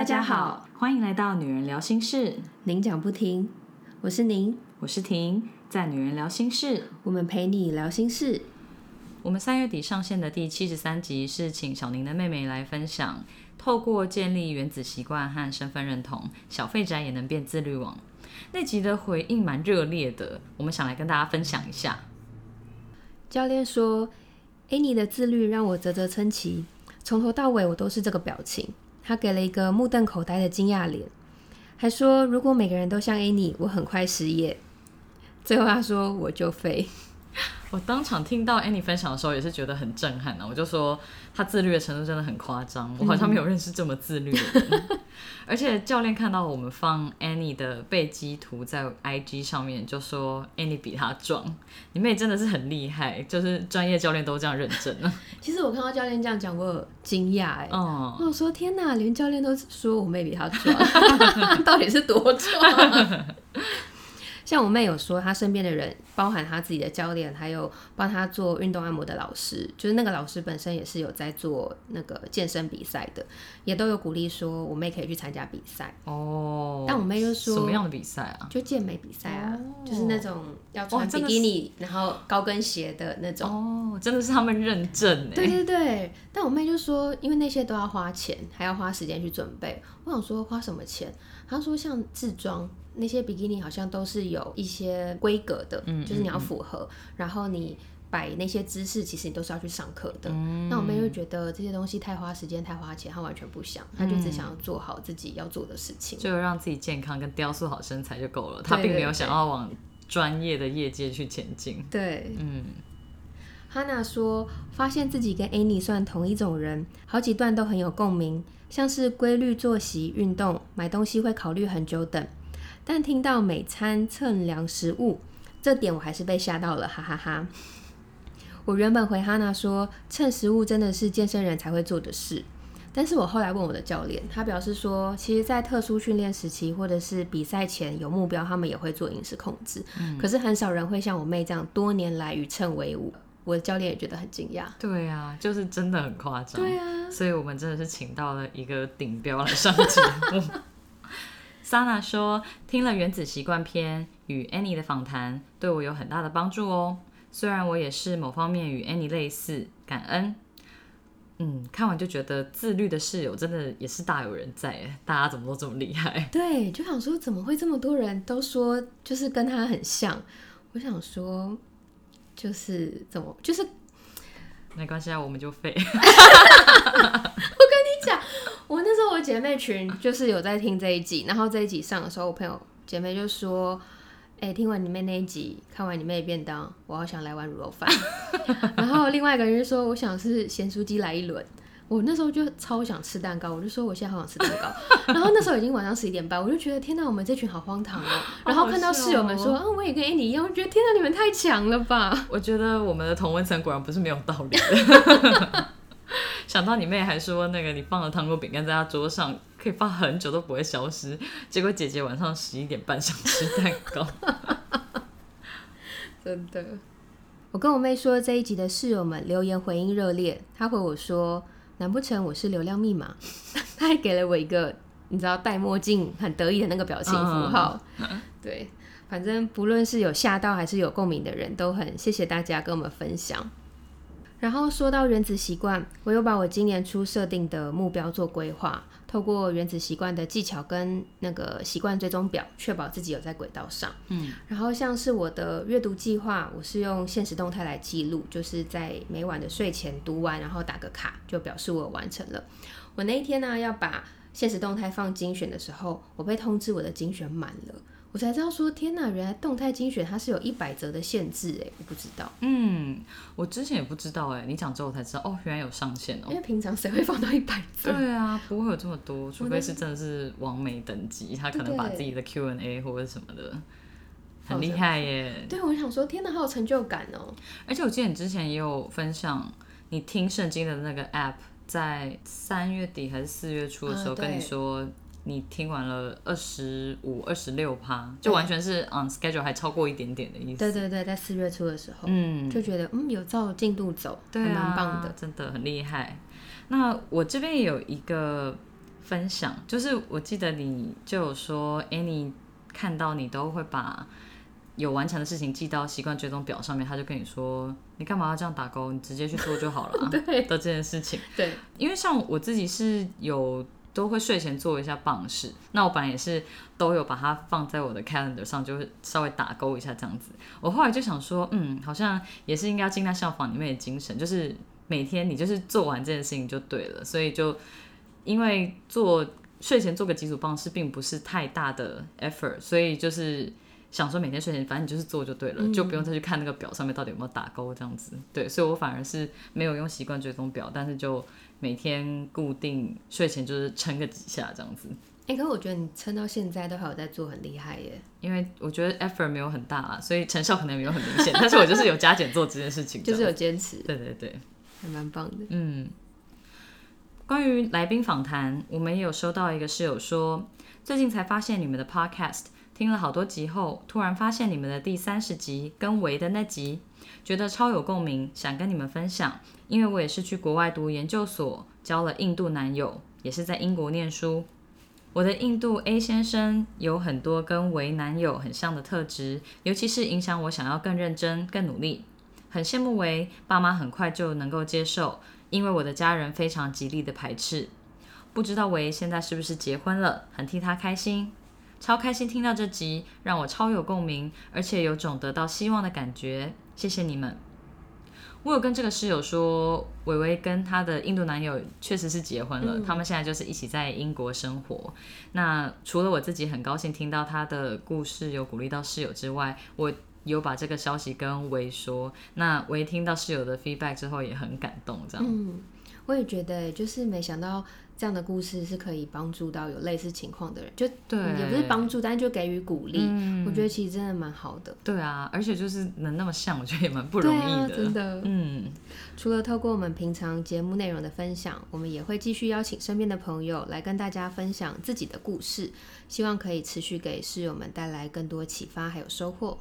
大家好，欢迎来到女人聊心事。您讲不停，我是您，我是婷，在女人聊心事，我们陪你聊心事。我们三月底上线的第七十三集是请小宁的妹妹来分享，透过建立原子习惯和身份认同，小废宅也能变自律王。那集的回应蛮热烈的，我们想来跟大家分享一下。教练说：“Annie 的自律让我啧啧称奇，从头到尾我都是这个表情。”他给了一个目瞪口呆的惊讶脸，还说：“如果每个人都像 Annie，我很快失业。”最后他说：“我就废。” 我当场听到 Annie 分享的时候，也是觉得很震撼啊。我就说他自律的程度真的很夸张，我好像没有认识这么自律的人。而且教练看到我们放 Annie 的背肌图在 IG 上面，就说 Annie 比他壮。你妹真的是很厉害，就是专业教练都这样认证了。其实我看到教练这样讲，我惊讶哎，我说天哪，连教练都说我妹比他壮，到底是多壮？像我妹有说，她身边的人，包含她自己的教练，还有帮她做运动按摩的老师，就是那个老师本身也是有在做那个健身比赛的，也都有鼓励说我妹可以去参加比赛哦。但我妹就说什么样的比赛啊？就健美比赛啊，就是那种要穿比基尼，然后高跟鞋的那种。哦，真的是他们认证哎。对对对，但我妹就说，因为那些都要花钱，还要花时间去准备。我想说花什么钱？她说像自装。那些比基尼好像都是有一些规格的，就是你要符合，然后你摆那些姿势，其实你都是要去上课的。那我们就觉得这些东西太花时间、太花钱，他完全不想，他就只想要做好自己要做的事情，就让自己健康跟雕塑好身材就够了。他并没有想要往专业的业界去前进。对，嗯。哈娜说，发现自己跟 Annie 算同一种人，好几段都很有共鸣，像是规律作息、运动、买东西会考虑很久等。但听到每餐称量食物，这点我还是被吓到了，哈哈哈。我原本回哈娜说，称食物真的是健身人才会做的事。但是我后来问我的教练，他表示说，其实，在特殊训练时期或者是比赛前有目标，他们也会做饮食控制。嗯，可是很少人会像我妹这样多年来与称为伍。我的教练也觉得很惊讶。对啊，就是真的很夸张。对啊，所以我们真的是请到了一个顶标来上节目。Sana 说：“听了《原子习惯》篇与 Annie 的访谈，对我有很大的帮助哦。虽然我也是某方面与 Annie 类似，感恩。嗯，看完就觉得自律的室友真的也是大有人在，大家怎么都这么厉害？对，就想说怎么会这么多人都说就是跟他很像？我想说，就是怎么就是没关系啊，我们就废。” 我那时候我姐妹群就是有在听这一集，然后这一集上的时候，我朋友姐妹就说：“哎，听完你妹那一集，看完你妹便当，我好想来碗卤肉饭。”然后另外一个人就说：“我想是咸酥鸡来一轮。”我那时候就超想吃蛋糕，我就说我现在好想吃蛋糕。然后那时候已经晚上十一点半，我就觉得天哪，我们这群好荒唐哦。然后看到室友们说：“啊，我也跟你一样。”我觉得天哪，你们太强了吧！我觉得我们的同温层果然不是没有道理。想到你妹还说那个你放了糖果饼干在她桌上可以放很久都不会消失，结果姐姐晚上十一点半想吃蛋糕，真的。我跟我妹说这一集的室友们留言回应热烈，她回我说难不成我是流量密码？她还给了我一个你知道戴墨镜很得意的那个表情符号。对，反正不论是有吓到还是有共鸣的人都很谢谢大家跟我们分享。然后说到原子习惯，我又把我今年初设定的目标做规划，透过原子习惯的技巧跟那个习惯追踪表，确保自己有在轨道上。嗯，然后像是我的阅读计划，我是用现实动态来记录，就是在每晚的睡前读完，然后打个卡，就表示我完成了。我那一天呢，要把现实动态放精选的时候，我被通知我的精选满了。我才知道说，天哪，原来动态精选它是有一百折的限制哎，我不知道。嗯，我之前也不知道哎，你讲之后才知道哦，原来有上限哦。因为平常谁会放到一百折？对啊，不会有这么多，除非是真的是完美等级，他可能把自己的 Q&A 或者什么的，很厉害耶。对，我想说，天哪，好有成就感哦。而且我记得你之前也有分享，你听圣经的那个 App，在三月底还是四月初的时候跟你说。你听完了二十五、二十六趴，就完全是嗯，schedule 还超过一点点的意思。对对对，在四月初的时候，嗯，就觉得嗯有照进度走，对蛮棒的，真的很厉害。那我这边有一个分享，就是我记得你就有说，Annie 看到你都会把有完成的事情记到习惯追踪表上面，他就跟你说，你干嘛要这样打勾？你直接去做就好了、啊。对的这件事情，对，因为像我自己是有都会睡前做一下棒式，那我本来也是都有把它放在我的 calendar 上，就是稍微打勾一下这样子。我后来就想说，嗯，好像也是应该要尽量效仿里面的精神，就是每天你就是做完这件事情就对了，所以就因为做睡前做个几组棒式并不是太大的 effort，所以就是。想说每天睡前，反正你就是做就对了，就不用再去看那个表上面到底有没有打勾这样子。对，所以我反而是没有用习惯追踪表，但是就每天固定睡前就是撑个几下这样子。哎、可是我觉得你撑到现在都还有在做，很厉害耶。因为我觉得 effort 没有很大啊，所以成效可能没有很明显，但是我就是有加减做这件事情，就是有坚持，对对对，还蛮棒的。嗯。关于来宾访谈，我们也有收到一个室友说，最近才发现你们的 podcast，听了好多集后，突然发现你们的第三十集跟维的那集，觉得超有共鸣，想跟你们分享。因为我也是去国外读研究所，交了印度男友，也是在英国念书。我的印度 A 先生有很多跟维男友很像的特质，尤其是影响我想要更认真、更努力。很羡慕维爸妈很快就能够接受，因为我的家人非常极力的排斥。不知道维现在是不是结婚了，很替他开心，超开心听到这集，让我超有共鸣，而且有种得到希望的感觉。谢谢你们。我有跟这个室友说，伟伟跟她的印度男友确实是结婚了，他们现在就是一起在英国生活。那除了我自己很高兴听到他的故事，有鼓励到室友之外，我有把这个消息跟维说。那维听到室友的 feedback 之后也很感动，这样。嗯，我也觉得，就是没想到这样的故事是可以帮助到有类似情况的人，就对也不是帮助，但是就给予鼓励。嗯我觉得其实真的蛮好的。对啊，而且就是能那么像，我觉得也蛮不容易的。啊真的嗯，除了透过我们平常节目内容的分享，我们也会继续邀请身边的朋友来跟大家分享自己的故事，希望可以持续给室友们带来更多启发还有收获。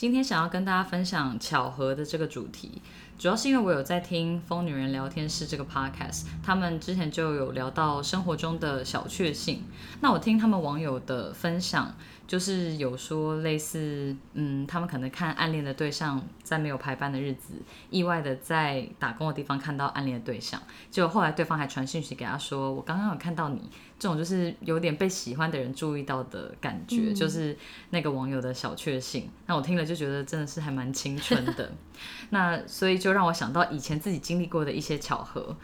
今天想要跟大家分享巧合的这个主题，主要是因为我有在听《疯女人聊天室》这个 podcast，他们之前就有聊到生活中的小确幸。那我听他们网友的分享，就是有说类似，嗯，他们可能看暗恋的对象在没有排班的日子，意外的在打工的地方看到暗恋的对象，结果后来对方还传讯息给他说：“我刚刚有看到你。”这种就是有点被喜欢的人注意到的感觉，就是那个网友的小确幸。那我听了就觉得真的是还蛮青春的。那所以就让我想到以前自己经历过的一些巧合。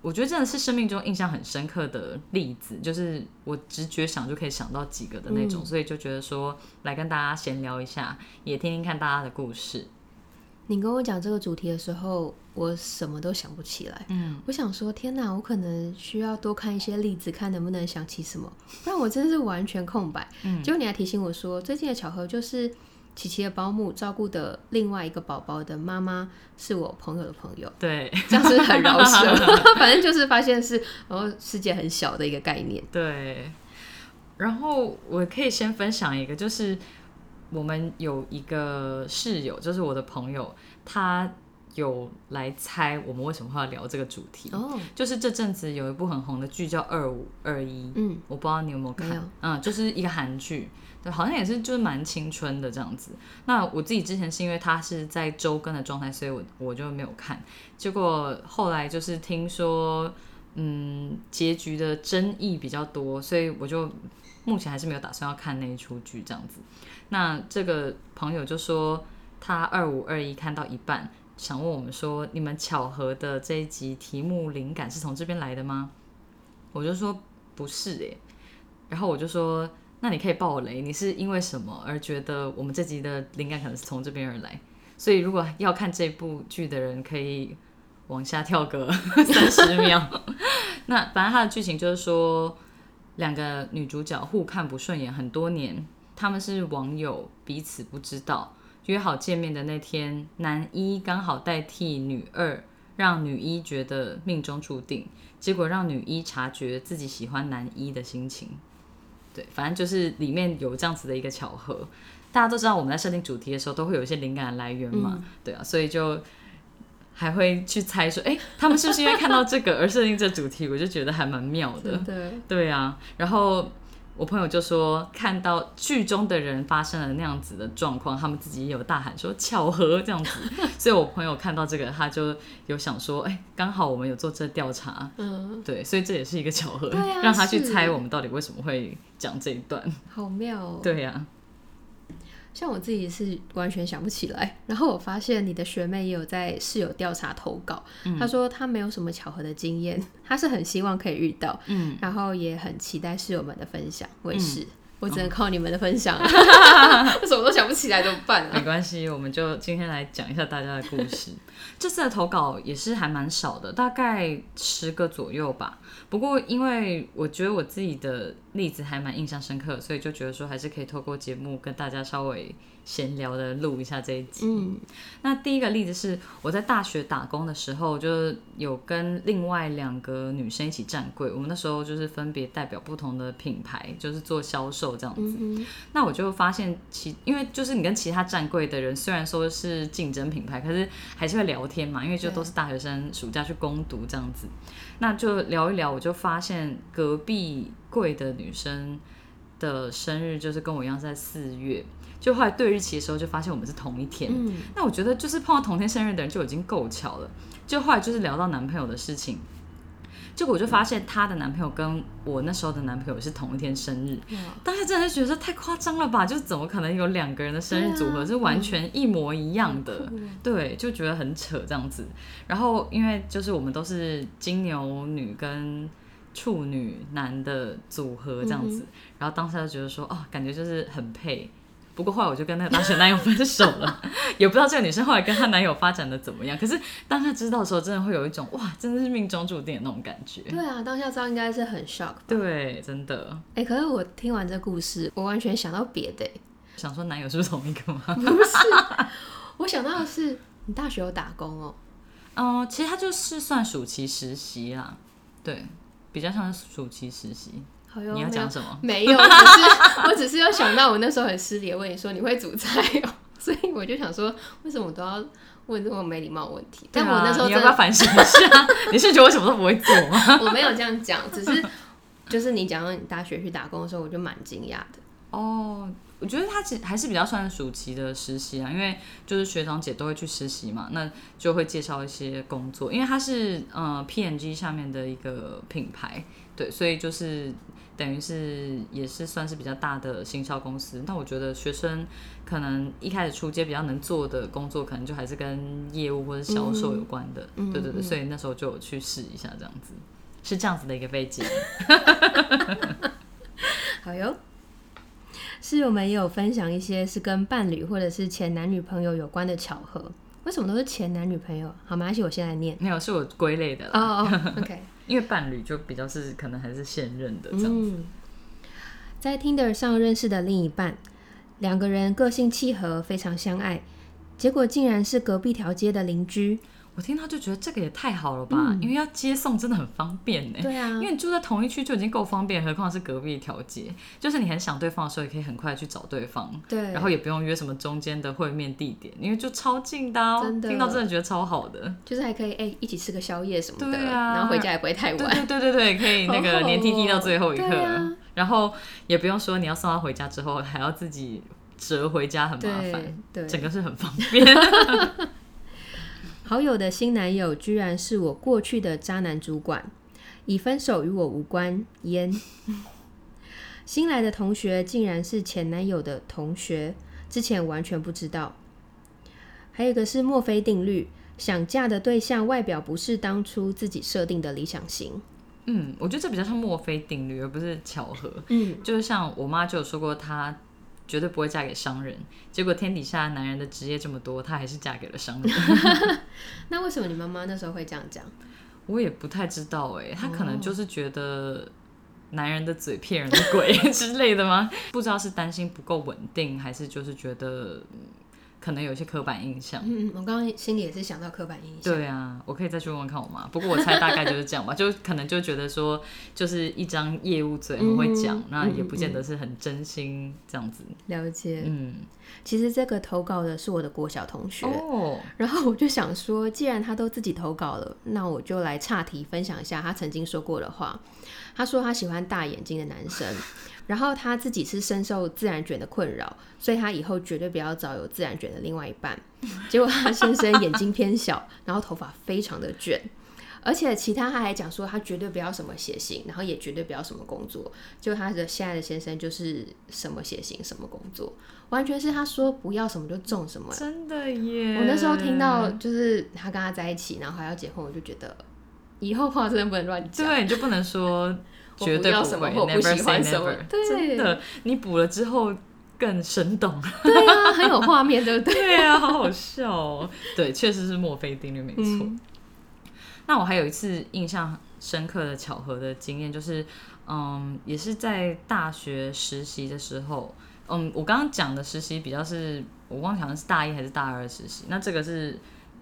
我觉得真的是生命中印象很深刻的例子，就是我直觉想就可以想到几个的那种，所以就觉得说来跟大家闲聊一下，也听听看大家的故事。你跟我讲这个主题的时候，我什么都想不起来。嗯，我想说，天哪，我可能需要多看一些例子，看能不能想起什么，不然我真的是完全空白。嗯结果你还提醒我说，最近的巧合就是琪琪的保姆照顾的另外一个宝宝的妈妈是我朋友的朋友，对这样是很饶舌？反正就是发现是，然后世界很小的一个概念。对。然后我可以先分享一个，就是我们有一个室友，就是我的朋友，他有来猜我们为什么会要聊这个主题。哦，就是这阵子有一部很红的剧叫《二五二一》，嗯，我不知道你有没有看，嗯，就是一个韩剧，对，好像也是就是蛮青春的这样子。那我自己之前是因为它是在周更的状态，所以我我就没有看。结果后来就是听说，嗯，结局的争议比较多，所以我就目前还是没有打算要看那一出剧这样子。那这个朋友就说他二五二一看到一半，想问我们说，你们巧合的这一集题目灵感是从这边来的吗？我就说不是诶、然后我就说，那你可以爆雷，你是因为什么而觉得我们这集的灵感可能是从这边而来？所以如果要看这部剧的人，可以往下跳个 三十秒。那反正它的剧情就是说，两个女主角互看不顺眼很多年，他们是网友，彼此不知道。约好见面的那天，男一刚好代替女二，让女一觉得命中注定，结果让女一察觉自己喜欢男一的心情。对，反正就是里面有这样子的一个巧合。大家都知道我们在设定主题的时候都会有一些灵感的来源嘛，对啊，所以就还会去猜说，哎、他们是不是因为看到这个而设定这主题？我就觉得还蛮妙的。真的，对啊，然后我朋友就说，看到剧中的人发生了那样子的状况，他们自己也有大喊说巧合这样子，所以我朋友看到这个，他就有想说，哎、刚好我们有做这调查，嗯，对，所以这也是一个巧合，啊让他去猜我们到底为什么会讲这一段。好妙哦。对呀、像我自己是完全想不起来，然后我发现你的学妹也有在室友调查投稿，她说她没有什么巧合的经验，她是很希望可以遇到，嗯，然后也很期待室友们的分享。我也是，我只能靠你们的分享，我 什么都想不起来怎么办没啊？关系，我们就今天来讲一下大家的故事。这次的投稿也是还蛮少的，大概十个左右吧。不过因为我觉得我自己的例子还蛮印象深刻，所以就觉得说还是可以透过节目跟大家稍微闲聊的录一下这一集。嗯那第一个例子是我在大学打工的时候，就有跟另外两个女生一起站柜，我们那时候就是分别代表不同的品牌，就是做销售这样子。嗯那我就发现其，因为就是你跟其他站柜的人虽然说是竞争品牌，可是还是会聊天嘛，因为就都是大学生暑假去攻读这样子，那就聊一聊，我就发现隔壁柜的女生的生日就是跟我一样在四月，就后来对日期的时候就发现我们是同一天。嗯那我觉得就是碰到同天生日的人就已经够巧了，就后来就是聊到男朋友的事情。结果我就发现她的男朋友跟我那时候的男朋友是同一天生日，哇，当时真的是觉得太夸张了吧？就怎么可能有两个人的生日组合是完全一模一样的？对，就觉得很扯这样子。然后因为就是我们都是金牛女跟处女男的组合这样子，然后当时就觉得说，哦，感觉就是很配。不过后来我就跟那个大学男友分手了，也不知道这个女生后来跟她男友发展的怎么样。可是当她知道的时候，真的会有一种哇，真的是命中注定的那种感觉。对啊，当下知道应该是很 shock 吧？对，真的哎、可是我听完这故事，我完全想到别的、欸，想说男友是不是同一个吗？不是，我想到的是你大学有打工哦、嗯，其实他就是算暑期实习啦，对，比较像是暑期实习。好哟，你要讲什么？没有，只是我只是 有想到我那时候很失礼地问你说你会煮菜哦、所以我就想说为什么我都要问这么没礼貌的问题？但我那时候你要不要反省一下？你是觉得我什么都不会做吗？我没有这样讲，只是就是你讲到你大学去打工的时候，我就蛮惊讶的。哦，我觉得他其实还是比较算暑期的实习啊，因为就是学长姐都会去实习嘛，那就会介绍一些工作，因为他是呃 P&G 下面的一个品牌，对，所以就是等于是也是算是比较大的行销公司。那我觉得学生可能一开始出街比较能做的工作，可能就还是跟业务或者销售有关的，嗯对对对，所以那时候就有去试一下这样子。是这样子的一个背景，好哟。室友们也有分享一些是跟伴侣或者是前男女朋友有关的巧合。为什么都是前男女朋友？好，没关系，我先来念。没有是我归类的哦，OK。因为伴侣就比较是可能还是现任的这样子。在 Tinder 上认识的另一半，两个人个性契合，非常相爱，结果竟然是隔壁条街的邻居。我听到就觉得这个也太好了吧，因为要接送真的很方便呢。对啊因为你住在同一区就已经够方便，何况是隔壁一条街，就是你很想对方的时候，也可以很快去找对方，对，然后也不用约什么中间的会面地点，因为就超近的、哦。真的听到真的觉得超好的。就是还可以哎、一起吃个宵夜什么的，然后回家也不会太晚。对对对对，可以那个黏 T T 到最后一刻，然后也不用说你要送他回家之后还要自己折回家，很麻烦，对对，整个是很方便。好友的新男友居然是我过去的渣男主管，已分手与我无关。烟。新来的同学竟然是前男友的同学，之前完全不知道。还有一个是墨菲定律，想嫁的对象外表不是当初自己设定的理想型。嗯，我觉得这比较像墨菲定律，而不是巧合。嗯，就是像我妈就有说过，她绝对不会嫁给商人。结果天底下男人的职业这么多，她还是嫁给了商人。那为什么你妈妈那时候会这样讲？我也不太知道哎，她可能就是觉得男人的嘴骗人的鬼 之类的吗？不知道是担心不够稳定，还是就是觉得。嗯可能有一些刻板印象。嗯，我刚刚心里也是想到刻板印象。对啊，我可以再去问问看我妈。不过我猜大概就是这样吧，就可能就觉得说，就是一张业务嘴很会讲，嗯那也不见得是很真心这样子。了解。嗯，其实这个投稿的是我的国小同学，哦，然后我就想说，既然他都自己投稿了，那我就来岔题分享一下他曾经说过的话。他说他喜欢大眼睛的男生，然后他自己是深受自然卷的困扰，所以他以后绝对不要找有自然卷的另外一半。结果他先生眼睛偏小，然后头发非常的卷。而且其他他还讲说，他绝对不要什么血型，然后也绝对不要什么工作。就他的现在的先生就是什么血型什么工作，完全是他说不要什么就中什么。真的耶！我那时候听到就是他跟他在一起，然后还要结婚，我就觉得以后话真的不能乱讲。对，你就不能说我绝对不要会 never 喜 say never。对真的，你补了之后更生动。对啊，很有画面，对不对？对啊，好好笑哦。对，确实是墨菲定律，没错。嗯那我还有一次印象深刻的巧合的经验，就是，嗯，也是在大学实习的时候，嗯，我刚刚讲的实习比较是，我忘记好像是大一还是大二的实习，那这个是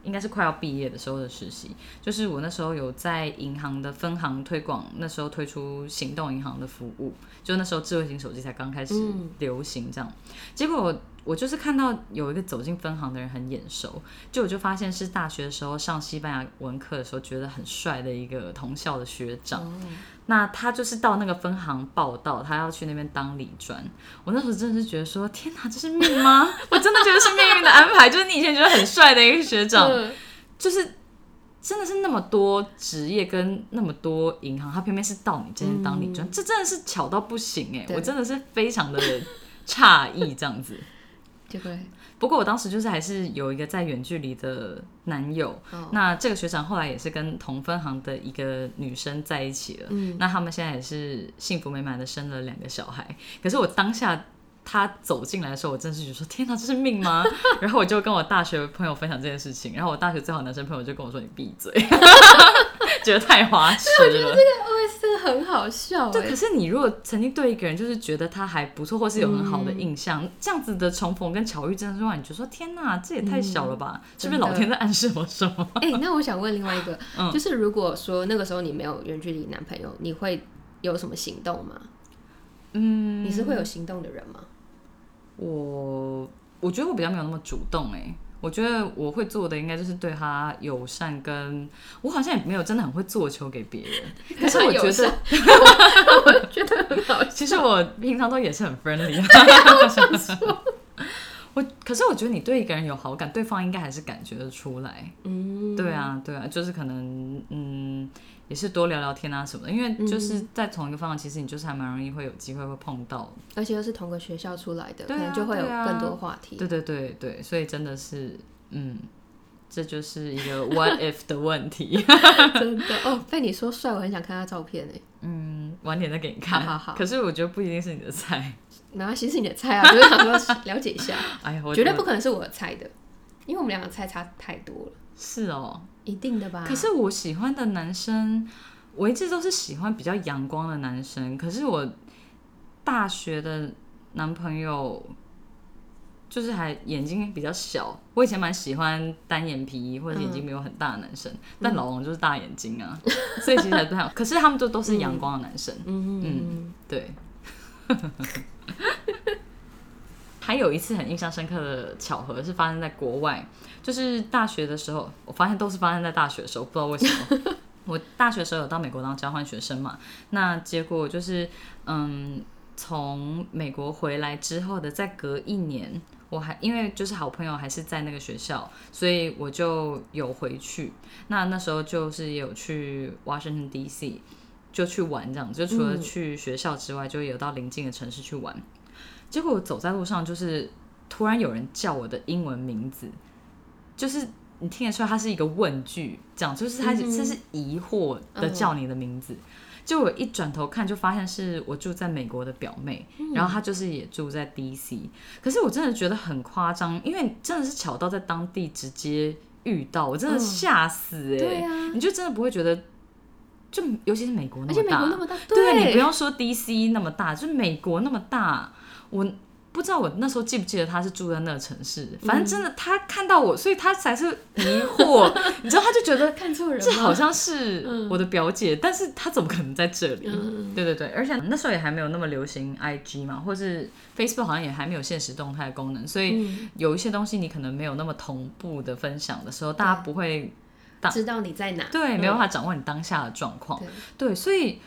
应该是快要毕业的时候的实习，就是我那时候有在银行的分行推广，那时候推出行动银行的服务，就那时候智慧型手机才刚开始嗯。流行这样，结果我我就是看到有一个走进分行的人很眼熟，就我就发现是大学的时候上西班牙文课的时候觉得很帅的一个同校的学长。哦那他就是到那个分行报道，他要去那边当理专。我那时候真的是觉得说，天哪，这是命吗？我真的觉得是命运的安排。就是你以前觉得很帅的一个学长，嗯就是真的是那么多职业跟那么多银行，他偏偏是到你这边当理专，这真的是巧到不行哎！对我真的是非常的 诧异这样子。不过我当时就是还是有一个在远距离的男友，哦那这个学长后来也是跟同分行的一个女生在一起了，嗯那他们现在也是幸福美满的生了两个小孩。可是我当下他走进来的时候，我真是觉得说天哪，这是命吗？然后我就跟我大学朋友分享这件事情，然后我大学最好的男生朋友就跟我说你闭嘴，觉得太花痴了。这个 OS 很好笑对，哎可。是你如果曾经对一个人就是觉得他还不错，或是有很好的印象，这样子的重逢跟巧遇，真的是让你觉得说天哪，这也太小了吧？是不是老天在暗示我什么？哎、那我想问另外一个，嗯就是如果说那个时候你没有远距离男朋友，你会有什么行动吗？嗯，你是会有行动的人吗？我我觉得我比较没有那么主动哎、我觉得我会做的应该就是对他友善跟，我好像也没有真的很会做球给别人。可是我觉得，我觉得很好笑。其实我平常都也是很 friendly。我可是我觉得你对一个人有好感，对方应该还是感觉得出来。嗯，对啊，对啊，就是可能嗯，也是多聊聊天啊什么的，因为就是在同一个方向，其实你就是还蛮容易会有机会会碰到。而且又是同个学校出来的，可能就会有更多话题。对对对对，所以真的是嗯，这就是一个 what if 的问题。真的哦，被你说帅，我很想看他照片哎。嗯，晚点再给你看。好好好可是我觉得不一定是你的菜。没关系，是你的菜啊，就是想说了解一下，哎呀，我绝对不可能是我的菜的，因为我们两个菜差太多了，是哦。一定的吧？可是我喜欢的男生，我一直都是喜欢比较阳光的男生。可是我大学的男朋友就是还眼睛比较小，我以前蛮喜欢单眼皮或者眼睛没有很大的男生，但老王就是大眼睛啊，所以其实还不太好。可是他们都都是阳光的男生，嗯嗯对。还有一次很印象深刻的巧合是发生在国外，就是大学的时候，我发现都是发生在大学的时候，不知道为什么。我大学的时候有到美国当交换学生嘛，那结果就是，嗯，从美国回来之后的再隔一年，我还因为就是好朋友还是在那个学校，所以我就有回去。那那时候就是有去 Washington D.C. 就去玩这样子，就除了去学校之外，就有到邻近的城市去玩。结果我走在路上，就是突然有人叫我的英文名字，就是你听得出来，它是一个问句，这样就是他这是疑惑的叫你的名字。就我一转头看，就发现是我住在美国的表妹，然后她就是也住在 DC。可是我真的觉得很夸张，因为真的是巧到在当地直接遇到，我真的吓死哎、对啊。你就真的不会觉得，就尤其是美国那而且么大，美国那么大，对你不用说 DC 那么大，就是美国那么大，我不知道我那时候记不记得他是住在那个城市，反正真的他看到我，所以他才是疑惑，你知道，他就觉得 看错人吗？这好像是我的表姐，但是他怎么可能在这里？嗯对对对，而且那时候也还没有那么流行 IG 嘛，或是 Facebook 好像也还没有现实动态功能，所以嗯有一些东西你可能没有那么同步的分享的时候，大家不会知道你在哪？对，嗯没有办法掌握你当下的状况。对对，所以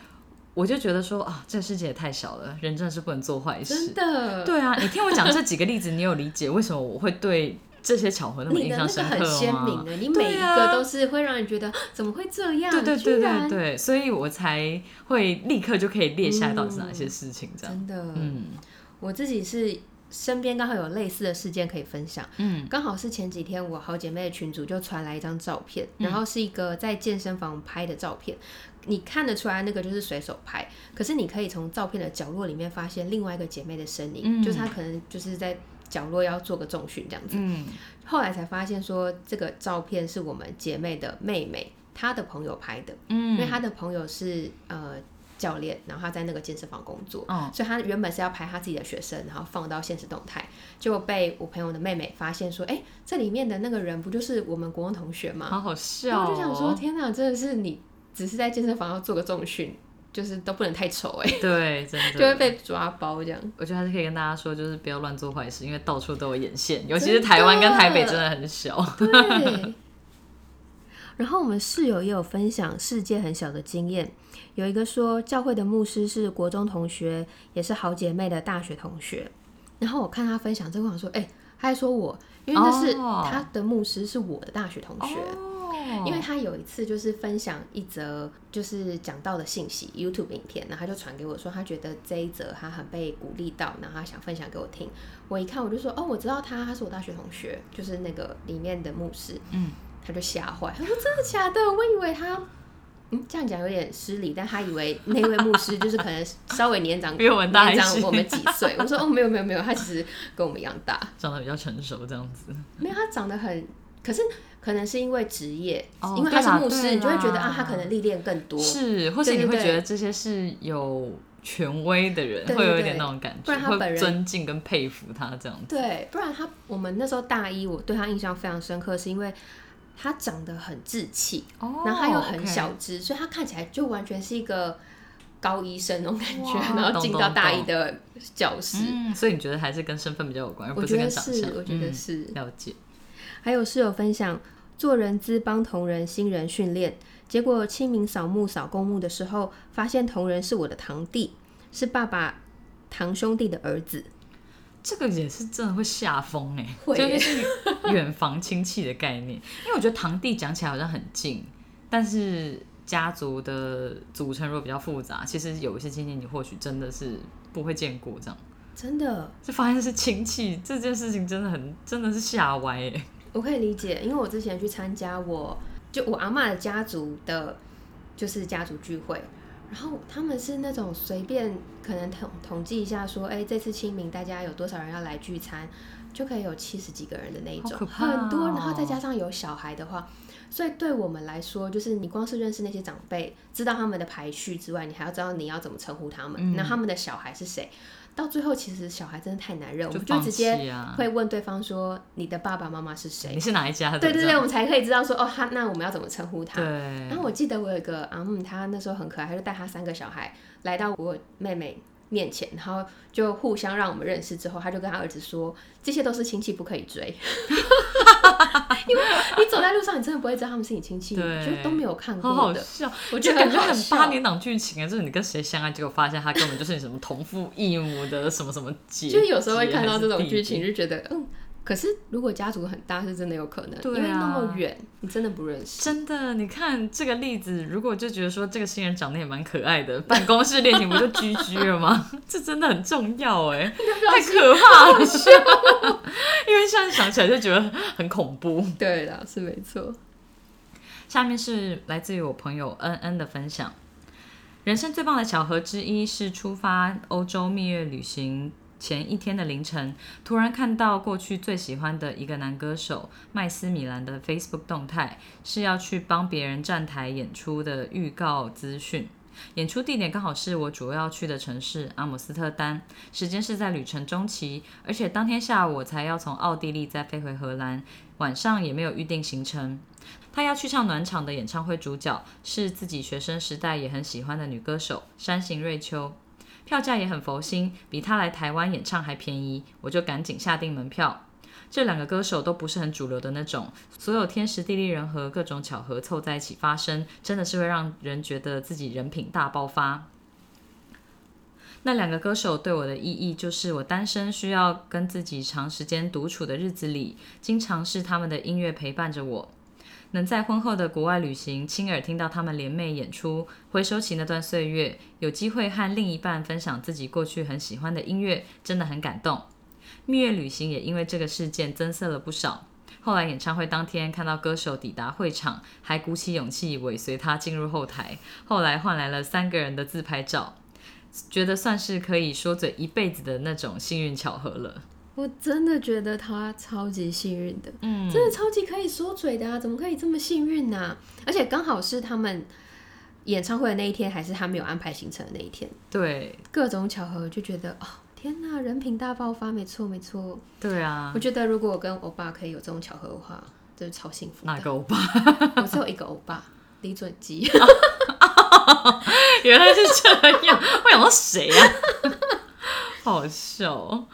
我就觉得说啊，这个世界也太小了，人真的是不能做坏事真。的，对啊，你听我讲这几个例子，你有理解为什么我会对这些巧合那么印象深刻吗很鲜吗？明的，你每一个都是会让人觉得怎么会这样？对对对对对，所以我才会立刻就可以列下来到底是哪些事情这样。真的，嗯我自己是身边刚好有类似的事件可以分享。嗯。刚好是前几天我好姐妹的群组就传来一张照片，嗯。然后是一个在健身房拍的照片，你看得出来那个就是随手拍，可是你可以从照片的角落里面发现另外一个姐妹的身影，嗯。就是她可能就是在角落要做个重训这样子。嗯。后来才发现说这个照片是我们姐妹的妹妹她的朋友拍的，嗯。因为嗯，她的朋友是呃教练，然后他在那个健身房工作。嗯，所以他原本是要拍他自己的学生，然后放到现实动态，结果被我朋友的妹妹发现说，哎、这里面的那个人不就是我们国中同学吗？好好笑、哦。我就想说，天哪，真的是你只是在健身房要做个重训，就是都不能太丑哎、对，真的就会被抓包这样。我觉得还是可以跟大家说，就是不要乱做坏事，因为到处都有眼线，尤其是台湾跟台北真的很小。对。然后我们室友也有分享世界很小的经验，有一个说教会的牧师是国中同学，也是好姐妹的大学同学。然后我看他分享这个，我想说，哎、他还说我，因为那是哦他的牧师是我的大学同学。哦因为他有一次就是分享一则就是讲到的信息 YouTube 影片，然后他就传给我说，他觉得这一则他很被鼓励到，然后他想分享给我听。我一看我就说，哦，我知道他，他是我大学同学，就是那个里面的牧师。嗯，他就吓坏，他说真的假的？我以为他。嗯，这样讲有点失礼，但他以为那位牧师就是可能稍微年长，比我们大一年长我们几岁。我说哦，没有没有没有，他其实跟我们一样大。长得比较成熟这样子。没有，他长得很，可是可能是因为职业，哦因为他是牧师，你就会觉得啊，他可能历练更多。是，或是对对对你会觉得这些是有权威的人，会有一点那种感不然觉，会他本人尊敬跟佩服他这样子。对，不然他我们那时候大一，我对他印象非常深刻，是因为他长得很稚气，哦然后他又很小只，所以他看起来就完全是一个高医生那种感觉，然后进到大一的教室。嗯，所以你觉得还是跟身份比较有关，而不我觉得跟长相是，。我觉得嗯是。了解。还有室友分享，做人资帮同仁新人训练，结果清明扫墓扫公墓的时候，发现同仁是我的堂弟，是爸爸堂兄弟的儿子。这个也是真的会吓疯哎，就是远房亲戚的概念。因为我觉得堂弟讲起来好像很近，但是家族的组成如果比较复杂，其实有一些亲戚你或许真的是不会见过这样。真的，就发现是亲戚这件事情真的很真的是吓歪哎。我可以理解，因为我之前去参加我就我阿妈的家族的，就是家族聚会，然后他们是那种随便可能统统计一下说，哎、这次清明大家有多少人要来聚餐，就可以有七十几个人的那一种，很多，哦然后再加上有小孩的话。所以对我们来说，就是你光是认识那些长辈，知道他们的排序之外，你还要知道你要怎么称呼他们，嗯那他们的小孩是谁。到最后，其实小孩真的太难认，我们就直接！会问对方说：“你的爸爸妈妈是谁？”你是哪一家的？对对对，我们才可以知道说哦，他那我们要怎么称呼他。对然后我记得我有一个阿姆，他那时候很可爱，他就带他三个小孩来到我妹妹面前，然后就互相让我们认识之后，他就跟他儿子说，这些都是亲戚，不可以追，因为你走在路上，你真的不会知道他们是你亲戚，对就都没有看好过的。好笑，我觉得就感觉很八年档剧情啊！就是你跟谁相爱，结果发现他根本就是你什么同父异母的什么什么姐，就有时候会看到这种剧情，就觉得嗯。可是如果家族很大，是真的有可能，因为那么远，你真的不认识。真的，你看这个例子，如果就觉得说这个新人长得也蛮可爱的，办公室恋情不就居居了吗？这真的很重要哎，太可怕了，因为现在想起来就觉得很恐怖。对啦，是没错。下面是来自于我朋友恩恩的分享。人生最棒的巧合之一是出发欧洲蜜月旅行前一天的凌晨，突然看到过去最喜欢的一个男歌手麦斯米兰的 Facebook 动态，是要去帮别人站台演出的预告资讯。演出地点刚好是我主要去的城市阿姆斯特丹，时间是在旅程中期，而且当天下午我才要从奥地利再飞回荷兰，晚上也没有预定行程。他要去唱暖场的演唱会，主角是自己学生时代也很喜欢的女歌手山形瑞秋，票价也很佛心，比他来台湾演唱还便宜，我就赶紧下定门票。这两个歌手都不是很主流的那种，所有天时地利人和、各种巧合凑在一起发生，真的是会让人觉得自己人品大爆发。那两个歌手对我的意义，就是我单身需要跟自己长时间独处的日子里，经常是他们的音乐陪伴着我。能在婚后的国外旅行，亲耳听到他们联袂演出，回收起那段岁月，有机会和另一半分享自己过去很喜欢的音乐，真的很感动。蜜月旅行也因为这个事件增色了不少。后来演唱会当天看到歌手抵达会场，还鼓起勇气尾随他进入后台，后来换来了三个人的自拍照，觉得算是可以说嘴一辈子的那种幸运巧合了。我真的觉得他超级幸运的，嗯，真的超级可以说嘴的啊！怎么可以这么幸运呢？而且刚好是他们演唱会的那一天，还是他没有安排行程的那一天。对，各种巧合就觉得哦，天哪，人品大爆发！没错，没错。对啊，我觉得如果我跟欧巴可以有这种巧合的话，就是超幸福。哪个欧巴？我只有一个欧巴，李准基。原来是这样，我想到谁呀？好笑。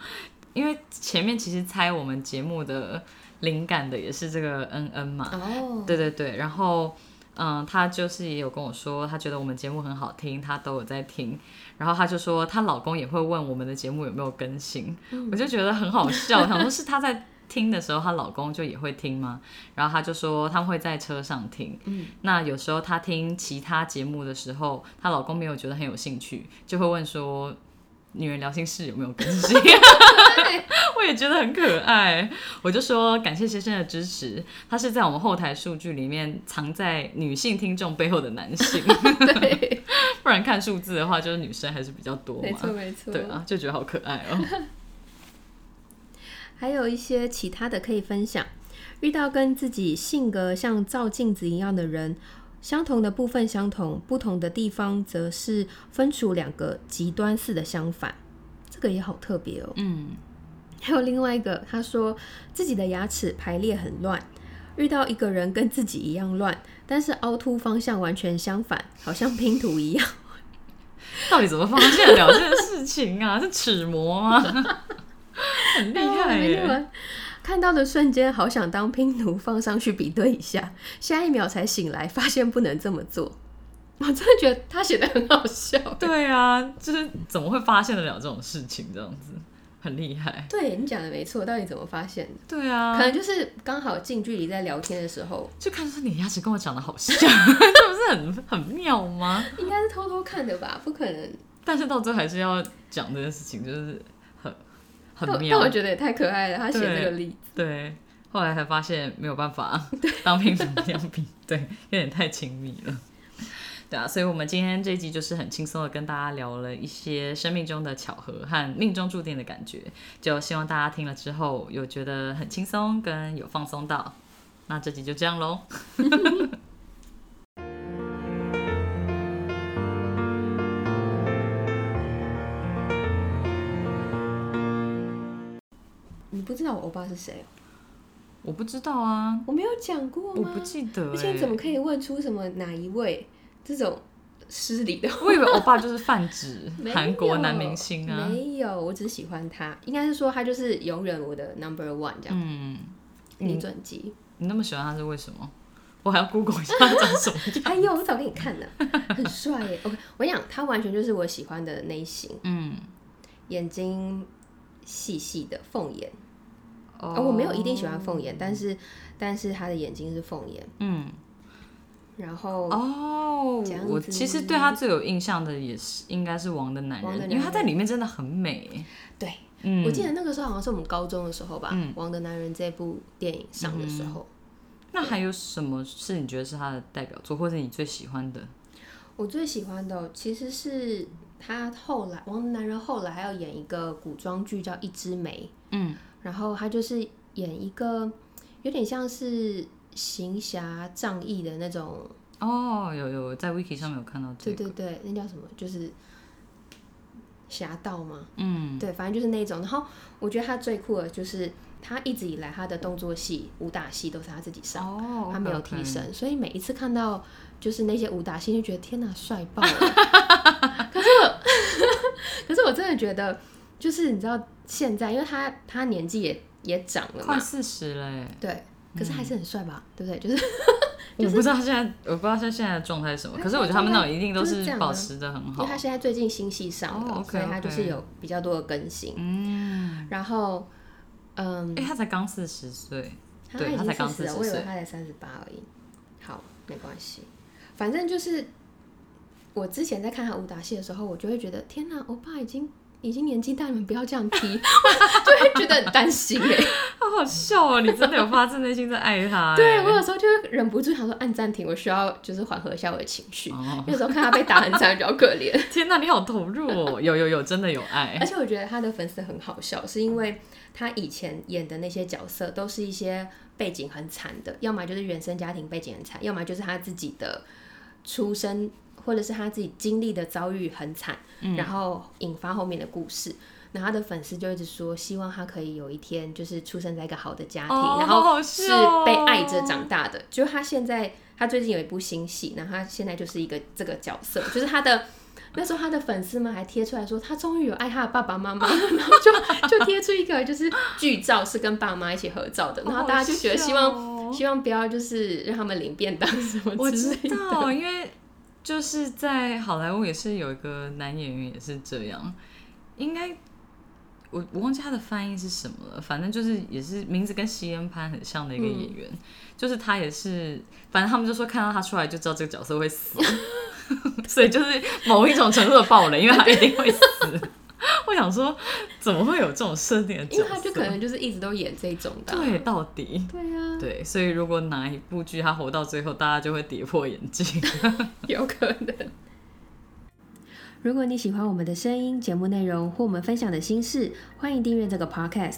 因为前面其实猜我们节目的灵感的也是这个恩恩嘛，哦，对对对，然后嗯，她就是也有跟我说，她觉得我们节目很好听，她都有在听，然后她就说她老公也会问我们的节目有没有更新，我就觉得很好笑，想说是她在听的时候，她老公就也会听吗？然后她就说他们会在车上听，嗯，那有时候她听其他节目的时候，她老公没有觉得很有兴趣，就会问说。女人聊心事有没有更新？我也觉得很可爱。我就说感谢先生的支持，他是在我们后台数据里面藏在女性听众背后的男性。对，不然看数字的话，就是女生还是比较多嘛。没错没错。对啊，就觉得好可爱哦。还有一些其他的可以分享，遇到跟自己性格像照镜子一样的人。相同的部分相同，不同的地方则是分出两个极端似的相反，这个也好特别哦。嗯，还有另外一个，他说自己的牙齿排列很乱，遇到一个人跟自己一样乱，但是凹凸方向完全相反，好像拼图一样。到底怎么发现了这件事情啊？是齿模吗？很厉害耶！看到的瞬间，好想当拼图放上去比对一下，下一秒才醒来，发现不能这么做。我真的觉得他写的很好笑。对啊，就是怎么会发现得了这种事情？这样子很厉害。对你讲的没错，到底怎么发现的？对啊，可能就是刚好近距离在聊天的时候，就看出你牙齿跟我长得好像，这不是很很妙吗？应该是偷偷看的吧？不可能。但是到最后还是要讲这件事情，就是。很但我觉得也太可爱了，他写那个例子。对，后来才发现没有办法当拼图一样比，对，有点太亲密了。对啊，所以我们今天这一集就是很轻松的跟大家聊了一些生命中的巧合和命中注定的感觉，就希望大家听了之后有觉得很轻松跟有放松到。那这集就这样喽。知道我欧巴是谁？我不知道啊，我没有讲过吗？我不记得。而且怎么可以问出什么哪一位这种失礼的？我以为欧巴就是泛指 韩国男明星啊。没有，我只喜欢他。应该是说他就是永远我的 number one 这样。嗯，李准基。你那么喜欢他是为什么？我还要 Google 一下他长什么样。哎呦，我早给你看了，很帅耶。OK，我讲他完全就是我喜欢的类型。嗯，眼睛细细的凤眼。哦，我没有一定喜欢凤眼，但是但是他的眼睛是凤眼，嗯，然后哦，我其实对他最有印象的也是应该是《王的男人》，因为他在里面真的很美。对，嗯，我记得那个时候好像是我们高中的时候吧，《王的男人》这部电影上的时候。那还有什么是你觉得是他的代表作，或者你最喜欢的？我最喜欢的其实是他后来《王的男人》后来还要演一个古装剧叫《一枝梅》，嗯。然后他就是演一个有点像是行侠仗义的那种哦，有有在 Wiki 上面有看到这个，对对对，那叫什么？就是侠盗吗？嗯，对，反正就是那种。然后我觉得他最酷的就是他一直以来他的动作戏、武打戏都是他自己上，哦，他没有替身，所以每一次看到就是那些武打戏，就觉得天哪，帅爆了。可是我，可是我真的觉得，就是你知道现在，因为他他年纪也也长了嘛，快四十了耶，对，可是还是很帅吧，对不对？就是 我不知道他现在，我不知道他现在的状态是什么，可是我觉得他们那种一定都是保持的很好。因为他。现在最近新戏上了，所以他就是有比较多的更新。嗯，然后，嗯，哎，他才刚四十岁，对他才刚四十了，40我以为他才三十八而已。好，没关系，反正就是我之前在看他武打戏的时候，我就会觉得天哪，欧巴已经已经年纪大了，你们不要这样踢，就会觉得很担心哎。好好笑哦！你真的有发自内心在爱他耶，对我有时候就会忍不住想说按暂停，我需要就是缓和一下我的情绪。哦，有时候看他被打很惨，比较可怜。天哪，你好投入哦！有有有，真的有爱而。且我觉得他的粉丝很好笑，是因为他以前演的那些角色都是一些背景很惨的，要么就是原生家庭背景很惨，要么就是他自己的出生或者是他自己经历的遭遇很惨，然后引发后面的故事。然后他的粉丝就一直说，希望他可以有一天就是出生在一个好的家庭，哦然后是被爱着长大的。就他现在，他最近有一部新戏，然后他现在就是一个这个角色，就是他的。那时候他的粉丝们还贴出来说，他终于有爱他的爸爸妈妈，然后就就贴出一个就是剧照，是跟爸妈一起合照的，然后大家就觉得希望、望希望不要就是让他们领便当什么我知之类的。道，因为就是在好莱坞也是有一个男演员也是这样，应该我我忘记他的翻译是什么了，反正就是也是名字跟西恩潘很像的一个演员，就是他也是，反正他们就说看到他出来就知道这个角色会死，所以就是某一种程度的暴雷，因为他一定会死。我想说，怎么会有这种设定的角色？因为他就可能就是一直都演这种的啊、对，到底对啊，对，所以如果哪一部剧他活到最后，大家就会跌破眼镜。有可能。如果你喜欢我们的声音、节目内容或我们分享的心事，欢迎订阅这个 podcast。